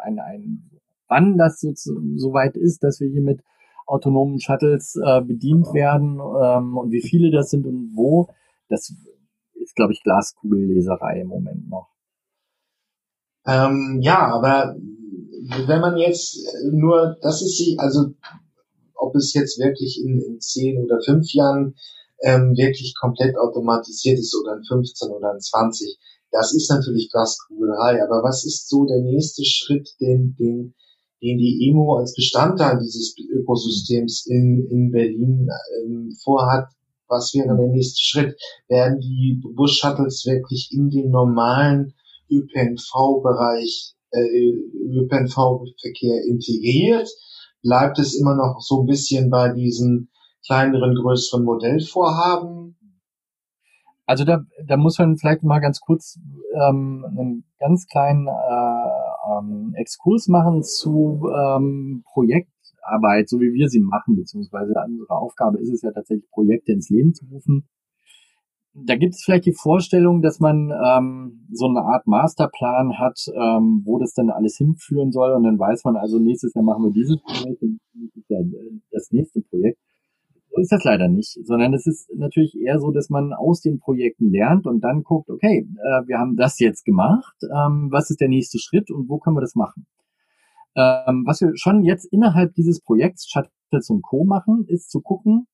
[SPEAKER 2] ein, ein wann das so, so weit ist, dass wir hier mit autonomen Shuttles äh, bedient werden ähm, und wie viele das sind und wo, das ist, glaube ich, Glaskugelleserei im Moment noch.
[SPEAKER 1] Ähm, ja, aber wenn man jetzt nur, das ist sie, also ob es jetzt wirklich in, in zehn oder fünf Jahren ähm, wirklich komplett automatisiert ist oder in 15 oder in 20, das ist natürlich Glaskugelerei. Aber was ist so der nächste Schritt, den, den, den die EMO als Bestandteil dieses Ökosystems in, in Berlin ähm, vorhat? Was wäre der nächste Schritt? Werden die Bus-Shuttles wirklich in den normalen ÖPNV-Bereich, äh, ÖPNV-Verkehr integriert? Bleibt es immer noch so ein bisschen bei diesen kleineren, größeren Modellvorhaben?
[SPEAKER 2] Also da, da muss man vielleicht mal ganz kurz ähm, einen ganz kleinen ähm, Exkurs machen zu ähm, Projektarbeit, so wie wir sie machen, beziehungsweise unsere Aufgabe ist es ja tatsächlich, Projekte ins Leben zu rufen da gibt es vielleicht die Vorstellung, dass man ähm, so eine Art Masterplan hat, ähm, wo das dann alles hinführen soll und dann weiß man also, nächstes Jahr machen wir dieses Projekt nächstes Jahr äh, das nächste Projekt. Ist das leider nicht, sondern es ist natürlich eher so, dass man aus den Projekten lernt und dann guckt, okay, äh, wir haben das jetzt gemacht, ähm, was ist der nächste Schritt und wo können wir das machen? Ähm, was wir schon jetzt innerhalb dieses Projekts Shuttles und Co. machen, ist zu gucken,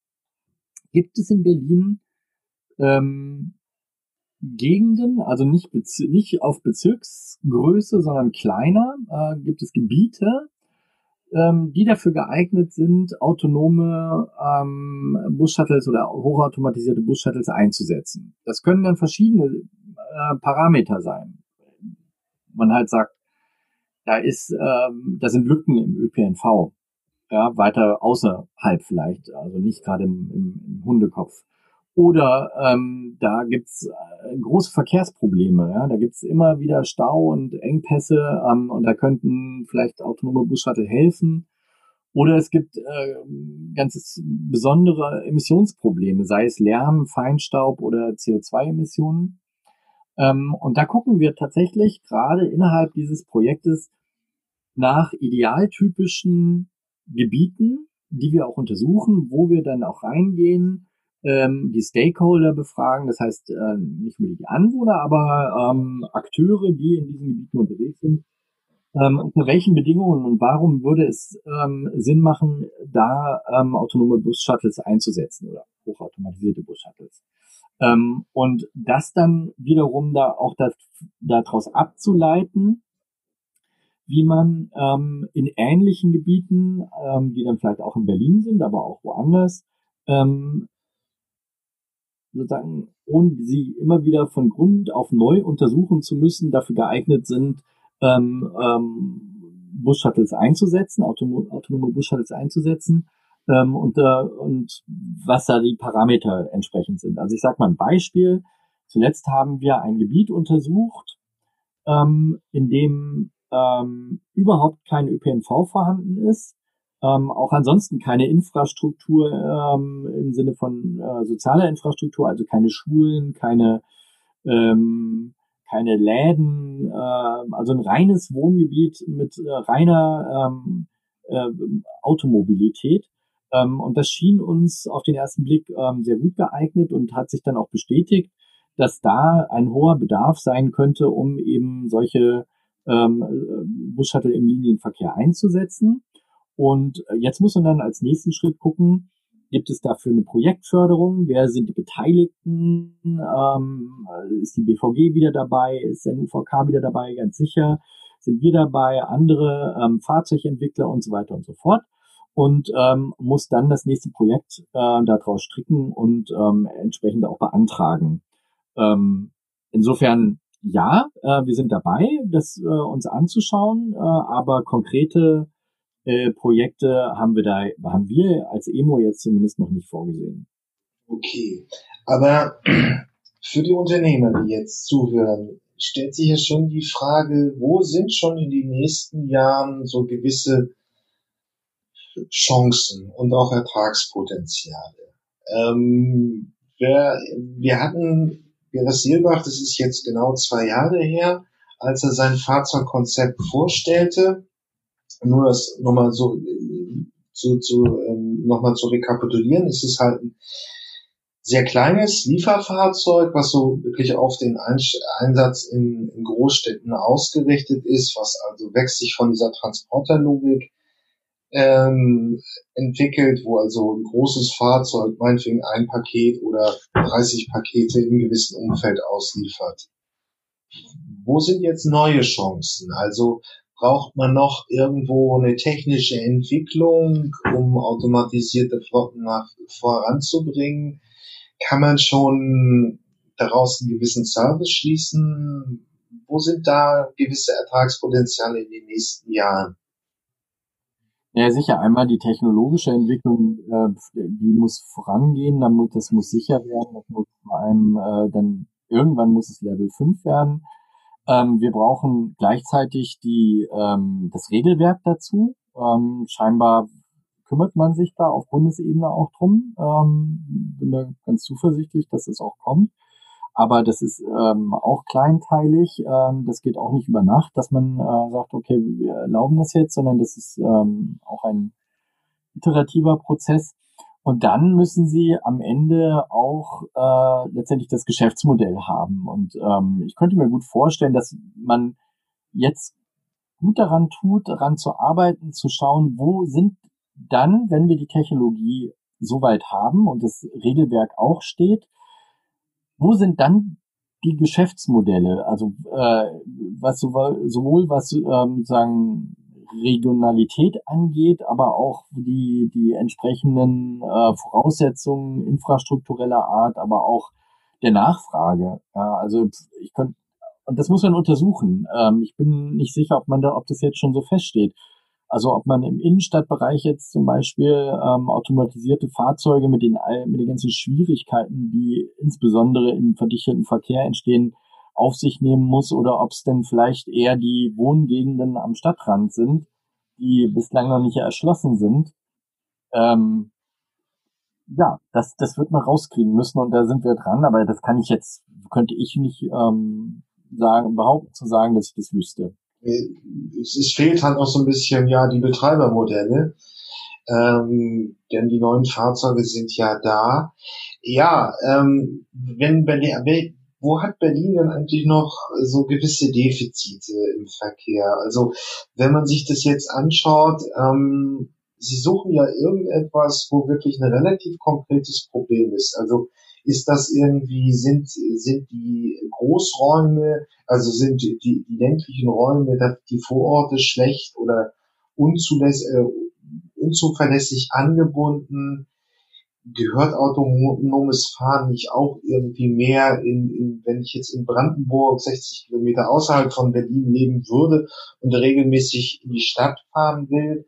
[SPEAKER 2] gibt es in Berlin ähm, Gegenden, also nicht, nicht auf Bezirksgröße, sondern kleiner, äh, gibt es Gebiete, ähm, die dafür geeignet sind, autonome ähm, Bus-Shuttles oder hochautomatisierte Bus-Shuttles einzusetzen. Das können dann verschiedene äh, Parameter sein. Man halt sagt, da ist, ähm, da sind Lücken im ÖPNV, ja, weiter außerhalb vielleicht, also nicht gerade im, im, im Hundekopf. Oder ähm, da gibt's äh, große Verkehrsprobleme. Ja? Da gibt's immer wieder Stau und Engpässe ähm, und da könnten vielleicht autonome Bus-Shuttle helfen. Oder es gibt äh, ganz besondere Emissionsprobleme, sei es Lärm, Feinstaub oder CO2-Emissionen. Ähm, und da gucken wir tatsächlich gerade innerhalb dieses Projektes nach idealtypischen Gebieten, die wir auch untersuchen, wo wir dann auch reingehen ähm, die Stakeholder befragen, das heißt äh, nicht nur die Anwohner, aber ähm, Akteure, die in diesen Gebieten unterwegs sind. Ähm, unter welchen Bedingungen und warum würde es ähm, Sinn machen, da ähm, autonome Bus-Shuttles einzusetzen oder hochautomatisierte Bus-Shuttles? Ähm, und das dann wiederum da auch das, daraus abzuleiten, wie man ähm, in ähnlichen Gebieten, ähm, die dann vielleicht auch in Berlin sind, aber auch woanders, ähm, sozusagen, ohne sie immer wieder von Grund auf neu untersuchen zu müssen, dafür geeignet sind, ähm, ähm, Bus-Shuttles einzusetzen, autonome, autonome Bus-Shuttles einzusetzen ähm, und, äh, und was da die Parameter entsprechend sind. Also ich sage mal ein Beispiel. Zuletzt haben wir ein Gebiet untersucht, ähm, in dem ähm, überhaupt kein ÖPNV vorhanden ist ähm, auch ansonsten keine Infrastruktur ähm, im Sinne von äh, sozialer Infrastruktur, also keine Schulen, keine ähm, keine Läden, äh, also ein reines Wohngebiet mit äh, reiner ähm, äh, Automobilität. Ähm, und das schien uns auf den ersten Blick ähm, sehr gut geeignet und hat sich dann auch bestätigt, dass da ein hoher Bedarf sein könnte, um eben solche ähm, äh, Bus-Shuttle im Linienverkehr einzusetzen. Und äh, jetzt muss man dann als nächsten Schritt gucken, gibt es dafür eine Projektförderung? Wer sind die Beteiligten? Ähm, ist die BVG wieder dabei? Ist der UVK wieder dabei? Ganz sicher. Sind wir dabei? Andere ähm, Fahrzeugentwickler und so weiter und so fort. Und ähm, muss dann das nächste Projekt äh, daraus stricken und ähm, entsprechend auch beantragen. Ähm, insofern ja, äh, wir sind dabei, das äh, uns anzuschauen, äh, aber konkrete äh, Projekte haben wir da, haben wir als Emo jetzt zumindest noch nicht vorgesehen.
[SPEAKER 1] Okay, aber für die Unternehmer, die jetzt zuhören, stellt sich ja schon die Frage, wo sind schon in den nächsten Jahren so gewisse Chancen und auch Ertragspotenziale. Ähm, wir, wir hatten Beres Silbach, das ist jetzt genau zwei Jahre her, als er sein Fahrzeugkonzept vorstellte, nur das nochmal so zu, zu ähm, nochmal zu rekapitulieren, ist es halt sehr kleines Lieferfahrzeug, was so wirklich auf den Einsatz in, in Großstädten ausgerichtet ist, was also wächst sich von dieser Transporterlogik ähm, entwickelt, wo also ein großes Fahrzeug meinetwegen ein Paket oder 30 Pakete im gewissen Umfeld ausliefert. Wo sind jetzt neue Chancen? Also braucht man noch irgendwo eine technische Entwicklung, um automatisierte Flotten nach, voranzubringen? Kann man schon daraus einen gewissen Service schließen? Wo sind da gewisse Ertragspotenziale in den nächsten Jahren?
[SPEAKER 2] Ja, sicher. Einmal die technologische Entwicklung, äh, die muss vorangehen, das muss sicher werden, das muss vor allem äh, dann irgendwann muss es Level 5 werden. Ähm, wir brauchen gleichzeitig die, ähm, das Regelwerk dazu. Ähm, scheinbar kümmert man sich da auf Bundesebene auch drum. Ähm, bin da ganz zuversichtlich, dass es auch kommt. Aber das ist ähm, auch kleinteilig. Ähm, das geht auch nicht über Nacht, dass man äh, sagt, okay, wir erlauben das jetzt, sondern das ist ähm, auch ein iterativer Prozess. Und dann müssen sie am Ende auch äh, letztendlich das Geschäftsmodell haben. Und ähm, ich könnte mir gut vorstellen, dass man jetzt gut daran tut, daran zu arbeiten, zu schauen, wo sind dann, wenn wir die Technologie soweit haben und das Regelwerk auch steht, wo sind dann die Geschäftsmodelle? Also äh, was sowohl, sowohl was ähm, sagen Regionalität angeht, aber auch die die entsprechenden äh, Voraussetzungen infrastruktureller Art, aber auch der Nachfrage. Ja, also ich könnte und das muss man untersuchen. Ähm, ich bin nicht sicher, ob man da, ob das jetzt schon so feststeht. Also ob man im Innenstadtbereich jetzt zum Beispiel ähm, automatisierte Fahrzeuge mit den, mit den ganzen Schwierigkeiten, die insbesondere im verdichteten Verkehr entstehen, auf sich nehmen muss oder ob es denn vielleicht eher die Wohngegenden am Stadtrand sind, die bislang noch nicht erschlossen sind. Ähm, ja, das, das wird man rauskriegen müssen und da sind wir dran, aber das kann ich jetzt, könnte ich nicht ähm, sagen, behaupten zu sagen, dass ich das wüsste
[SPEAKER 1] es, es fehlt halt auch so ein bisschen ja die Betreibermodelle, ähm, denn die neuen Fahrzeuge sind ja da. Ja, ähm, wenn Berlin, wo hat Berlin denn eigentlich noch so gewisse Defizite im Verkehr? Also wenn man sich das jetzt anschaut, ähm, Sie suchen ja irgendetwas, wo wirklich ein relativ konkretes Problem ist. Also ist das irgendwie, sind, sind die Großräume, also sind die, die ländlichen Räume, die Vororte schlecht oder unzulässig, äh, unzuverlässig angebunden? Gehört autonomes Fahren nicht auch irgendwie mehr in, in, wenn ich jetzt in Brandenburg 60 Kilometer außerhalb von Berlin leben würde und regelmäßig in die Stadt fahren will?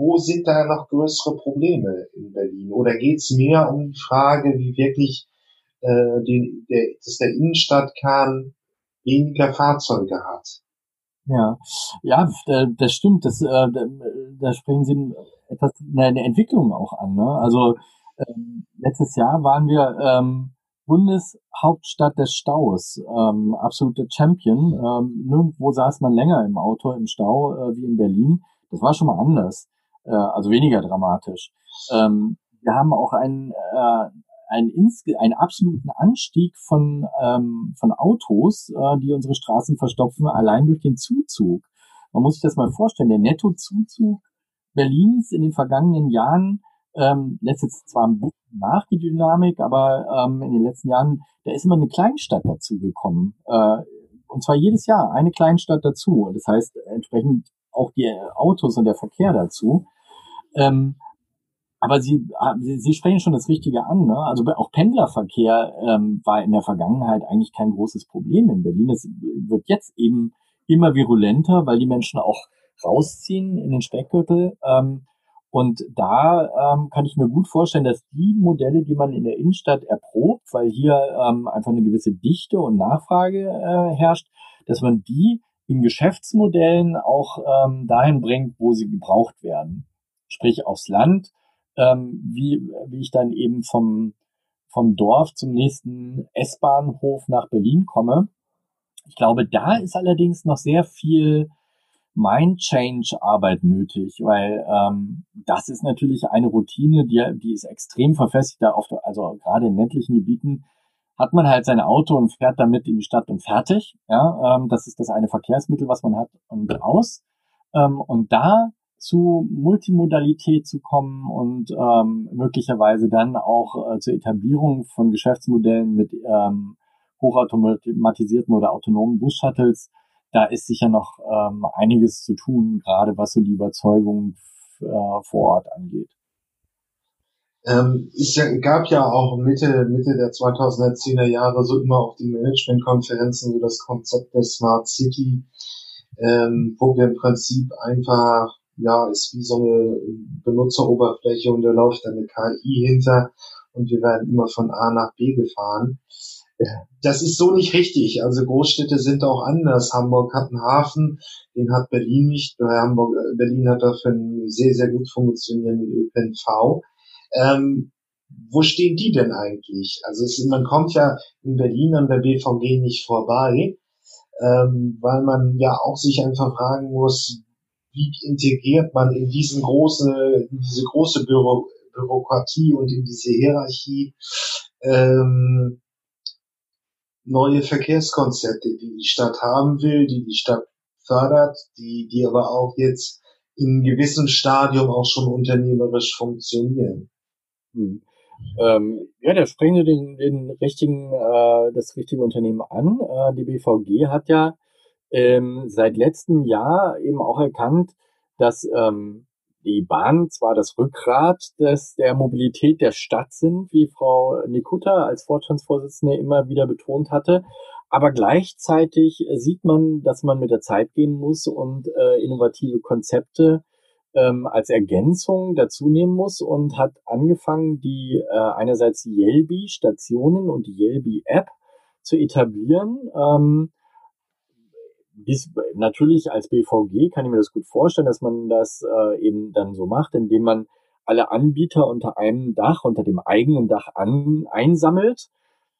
[SPEAKER 1] wo sind da noch größere Probleme in Berlin? Oder geht es mehr um die Frage, wie wirklich äh, die, der, dass der Innenstadtkern weniger Fahrzeuge hat?
[SPEAKER 2] Ja, ja, das stimmt. Das, äh, da sprechen Sie etwas eine Entwicklung auch an. Ne? Also ähm, letztes Jahr waren wir ähm, Bundeshauptstadt des Staus, ähm, absolute Champion. Ähm, nirgendwo saß man länger im Auto im Stau äh, wie in Berlin. Das war schon mal anders äh, also weniger dramatisch. Ähm, wir haben auch einen, äh, einen, einen absoluten Anstieg von, ähm, von Autos, äh, die unsere Straßen verstopfen, allein durch den Zuzug. Man muss sich das mal vorstellen, der Nettozuzug Berlins in den vergangenen Jahren ähm, lässt jetzt zwar ein bisschen nach die Dynamik, aber ähm, in den letzten Jahren, da ist immer eine Kleinstadt dazu gekommen. Äh, und zwar jedes Jahr eine Kleinstadt dazu. Das heißt, entsprechend auch die Autos und der Verkehr dazu. Ähm, aber Sie, ah, Sie, Sie sprechen schon das Richtige an. Ne? Also auch Pendlerverkehr ähm, war in der Vergangenheit eigentlich kein großes Problem in Berlin. Es wird jetzt eben immer virulenter, weil die Menschen auch rausziehen in den Speckgürtel. Ähm, und da ähm, kann ich mir gut vorstellen, dass die Modelle, die man in der Innenstadt erprobt, weil hier ähm, einfach eine gewisse Dichte und Nachfrage äh, herrscht, dass man die in Geschäftsmodellen auch ähm, dahin bringt, wo sie gebraucht werden sprich aufs Land, ähm, wie, wie ich dann eben vom, vom Dorf zum nächsten S-Bahnhof nach Berlin komme. Ich glaube, da ist allerdings noch sehr viel Mind-Change-Arbeit nötig, weil ähm, das ist natürlich eine Routine, die, die ist extrem verfestigt. Da oft, also gerade in ländlichen Gebieten hat man halt sein Auto und fährt damit in die Stadt und fertig. Ja, ähm, das ist das eine Verkehrsmittel, was man hat und aus. Ähm, und da zu Multimodalität zu kommen und ähm, möglicherweise dann auch äh, zur Etablierung von Geschäftsmodellen mit ähm, hochautomatisierten oder autonomen Bus-Shuttles, da ist sicher noch ähm, einiges zu tun, gerade was so die Überzeugung äh, vor Ort angeht.
[SPEAKER 1] Ähm, es gab ja auch Mitte, Mitte der 2010er Jahre so immer auf den Managementkonferenzen so das Konzept der Smart City, ähm, wo wir im Prinzip einfach, ja, ist wie so eine Benutzeroberfläche und da läuft eine KI hinter und wir werden immer von A nach B gefahren. Das ist so nicht richtig. Also Großstädte sind auch anders. Hamburg hat einen Hafen, den hat Berlin nicht. Hamburg, äh, Berlin hat dafür einen sehr, sehr gut funktionierenden ÖPNV. Ähm, wo stehen die denn eigentlich? Also es, man kommt ja in Berlin an der BVG nicht vorbei, ähm, weil man ja auch sich einfach fragen muss, wie integriert man in diesen große, in diese große Büro, Bürokratie und in diese Hierarchie ähm, neue Verkehrskonzepte, die die Stadt haben will, die die Stadt fördert, die, die aber auch jetzt in gewissem Stadium auch schon unternehmerisch funktionieren.
[SPEAKER 2] Hm. Ähm, ja, da sprechen Sie den, den richtigen, äh, das richtige Unternehmen an. Äh, die BVG hat ja ähm, seit letztem Jahr eben auch erkannt, dass ähm, die Bahnen zwar das Rückgrat des, der Mobilität der Stadt sind, wie Frau Nikuta als Vorstandsvorsitzende immer wieder betont hatte, aber gleichzeitig sieht man, dass man mit der Zeit gehen muss und äh, innovative Konzepte ähm, als Ergänzung dazu nehmen muss und hat angefangen, die äh, einerseits Yelby-Stationen und die Yelby-App zu etablieren. Ähm, dies, natürlich als BVG kann ich mir das gut vorstellen, dass man das äh, eben dann so macht, indem man alle Anbieter unter einem Dach, unter dem eigenen Dach an, einsammelt.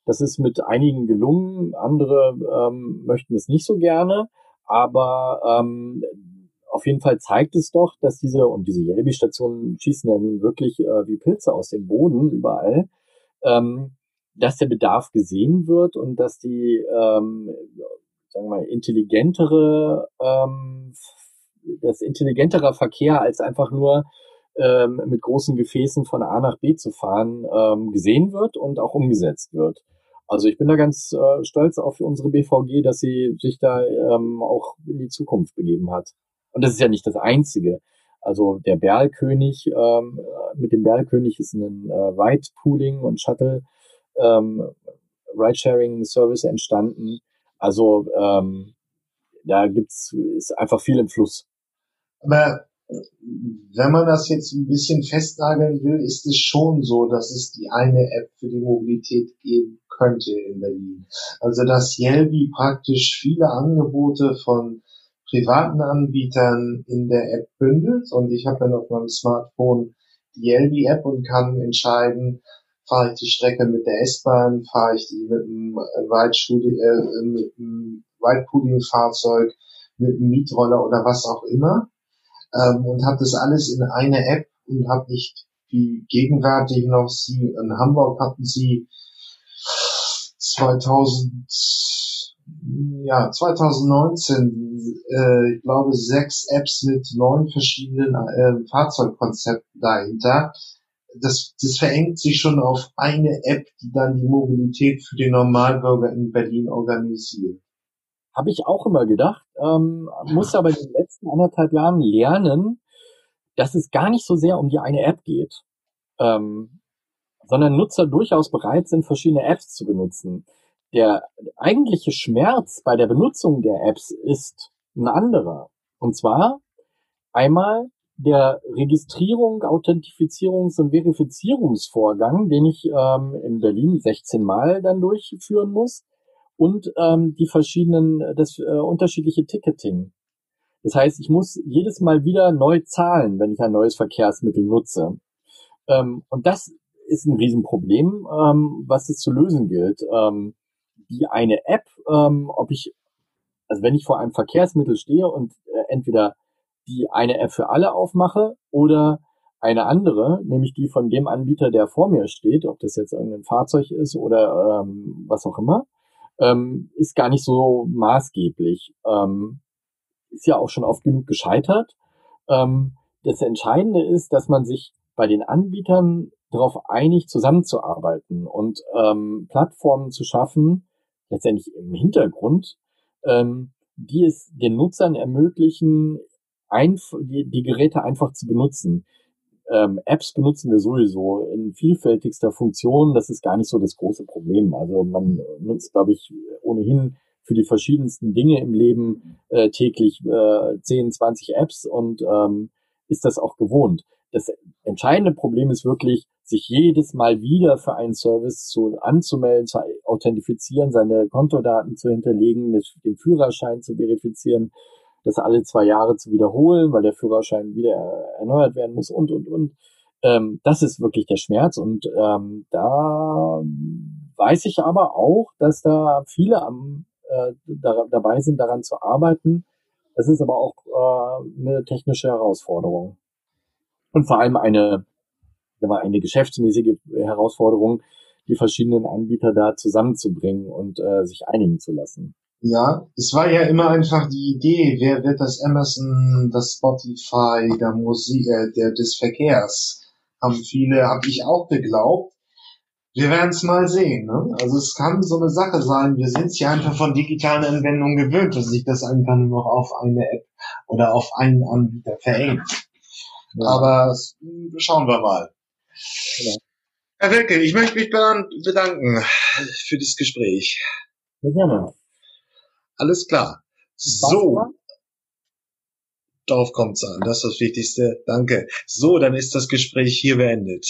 [SPEAKER 2] Das ist mit einigen gelungen, andere ähm, möchten es nicht so gerne, aber ähm, auf jeden Fall zeigt es doch, dass diese, und diese Yelby-Stationen schießen ja nun wirklich äh, wie Pilze aus dem Boden überall, ähm, dass der Bedarf gesehen wird und dass die, ähm, sagen wir mal, intelligentere, ähm, das intelligenterer Verkehr als einfach nur ähm, mit großen Gefäßen von A nach B zu fahren, ähm, gesehen wird und auch umgesetzt wird. Also ich bin da ganz äh, stolz auf unsere BVG, dass sie sich da ähm, auch in die Zukunft begeben hat. Und das ist ja nicht das Einzige. Also der Berlkönig, ähm, mit dem Berlkönig ist ein äh, Ride-Pooling und Shuttle ähm, Ride-Sharing-Service entstanden. Also ähm, da gibt's ist einfach viel im Fluss.
[SPEAKER 1] Aber wenn man das jetzt ein bisschen festnageln will, ist es schon so, dass es die eine App für die Mobilität geben könnte in Berlin. Also dass Yelby praktisch viele Angebote von privaten Anbietern in der App bündelt und ich habe dann auf meinem Smartphone die Yelby-App und kann entscheiden, fahre ich die Strecke mit der S-Bahn, fahre ich die mit einem Weitpooling-Fahrzeug, äh, mit einem Mietroller oder was auch immer. Ähm, und habe das alles in eine App und habe nicht wie gegenwärtig noch sie in Hamburg hatten sie 2000 ja 2019 äh, ich glaube sechs Apps mit neun verschiedenen äh, Fahrzeugkonzepten dahinter das, das verengt sich schon auf eine App, die dann die Mobilität für den Normalbürger in Berlin organisiert.
[SPEAKER 2] Habe ich auch immer gedacht, ähm, muss aber in den letzten anderthalb Jahren lernen, dass es gar nicht so sehr um die eine App geht, ähm, sondern Nutzer durchaus bereit sind, verschiedene Apps zu benutzen. Der eigentliche Schmerz bei der Benutzung der Apps ist ein anderer. Und zwar einmal der Registrierung, Authentifizierungs- und Verifizierungsvorgang, den ich ähm, in Berlin 16 Mal dann durchführen muss und ähm, die verschiedenen, das äh, unterschiedliche Ticketing. Das heißt, ich muss jedes Mal wieder neu zahlen, wenn ich ein neues Verkehrsmittel nutze. Ähm, und das ist ein Riesenproblem, ähm, was es zu lösen gilt. Ähm, die eine App, ähm, ob ich also wenn ich vor einem Verkehrsmittel stehe und äh, entweder die eine App für alle aufmache oder eine andere, nämlich die von dem Anbieter, der vor mir steht, ob das jetzt irgendein Fahrzeug ist oder ähm, was auch immer, ähm, ist gar nicht so maßgeblich. Ähm, ist ja auch schon oft genug gescheitert. Ähm, das Entscheidende ist, dass man sich bei den Anbietern darauf einigt, zusammenzuarbeiten und ähm, Plattformen zu schaffen, letztendlich im Hintergrund, ähm, die es den Nutzern ermöglichen, einf die, die Geräte einfach zu benutzen. Ähm, Apps benutzen wir sowieso in vielfältigster Funktion. Das ist gar nicht so das große Problem. Also man nutzt, glaube ich, ohnehin für die verschiedensten Dinge im Leben äh, täglich äh, 10, 20 Apps und ähm, ist das auch gewohnt. Das entscheidende Problem ist wirklich, sich jedes Mal wieder für einen Service zu anzumelden, zu authentifizieren, seine Kontodaten zu hinterlegen, mit dem Führerschein zu verifizieren, das alle zwei Jahre zu wiederholen, weil der Führerschein wieder erneuert werden muss und, und, und. Ähm, das ist wirklich der Schmerz und ähm, da weiß ich aber auch, dass da viele am, äh, da, dabei sind, daran zu arbeiten. Das ist aber auch äh, eine technische Herausforderung und vor allem eine, eine geschäftsmäßige Herausforderung, die verschiedenen Anbieter da zusammenzubringen und äh, sich einigen zu lassen.
[SPEAKER 1] Ja, es war ja immer einfach die Idee, wer wird das Amazon, das Spotify, der Musik, äh, der des Verkehrs, haben viele, habe ich auch geglaubt. Wir werden es mal sehen. Ne? Also es kann so eine Sache sein, wir sind ja einfach von digitalen Anwendungen gewöhnt, dass sich das einfach nur noch auf eine App oder auf einen Anbieter verengt. Ja. Aber schauen wir mal. Ja. Herr Wilke, ich möchte mich bedanken für dieses Gespräch.
[SPEAKER 2] Sehr gerne.
[SPEAKER 1] Alles klar. So. Darauf kommt es an. Das ist das Wichtigste. Danke. So, dann ist das Gespräch hier beendet.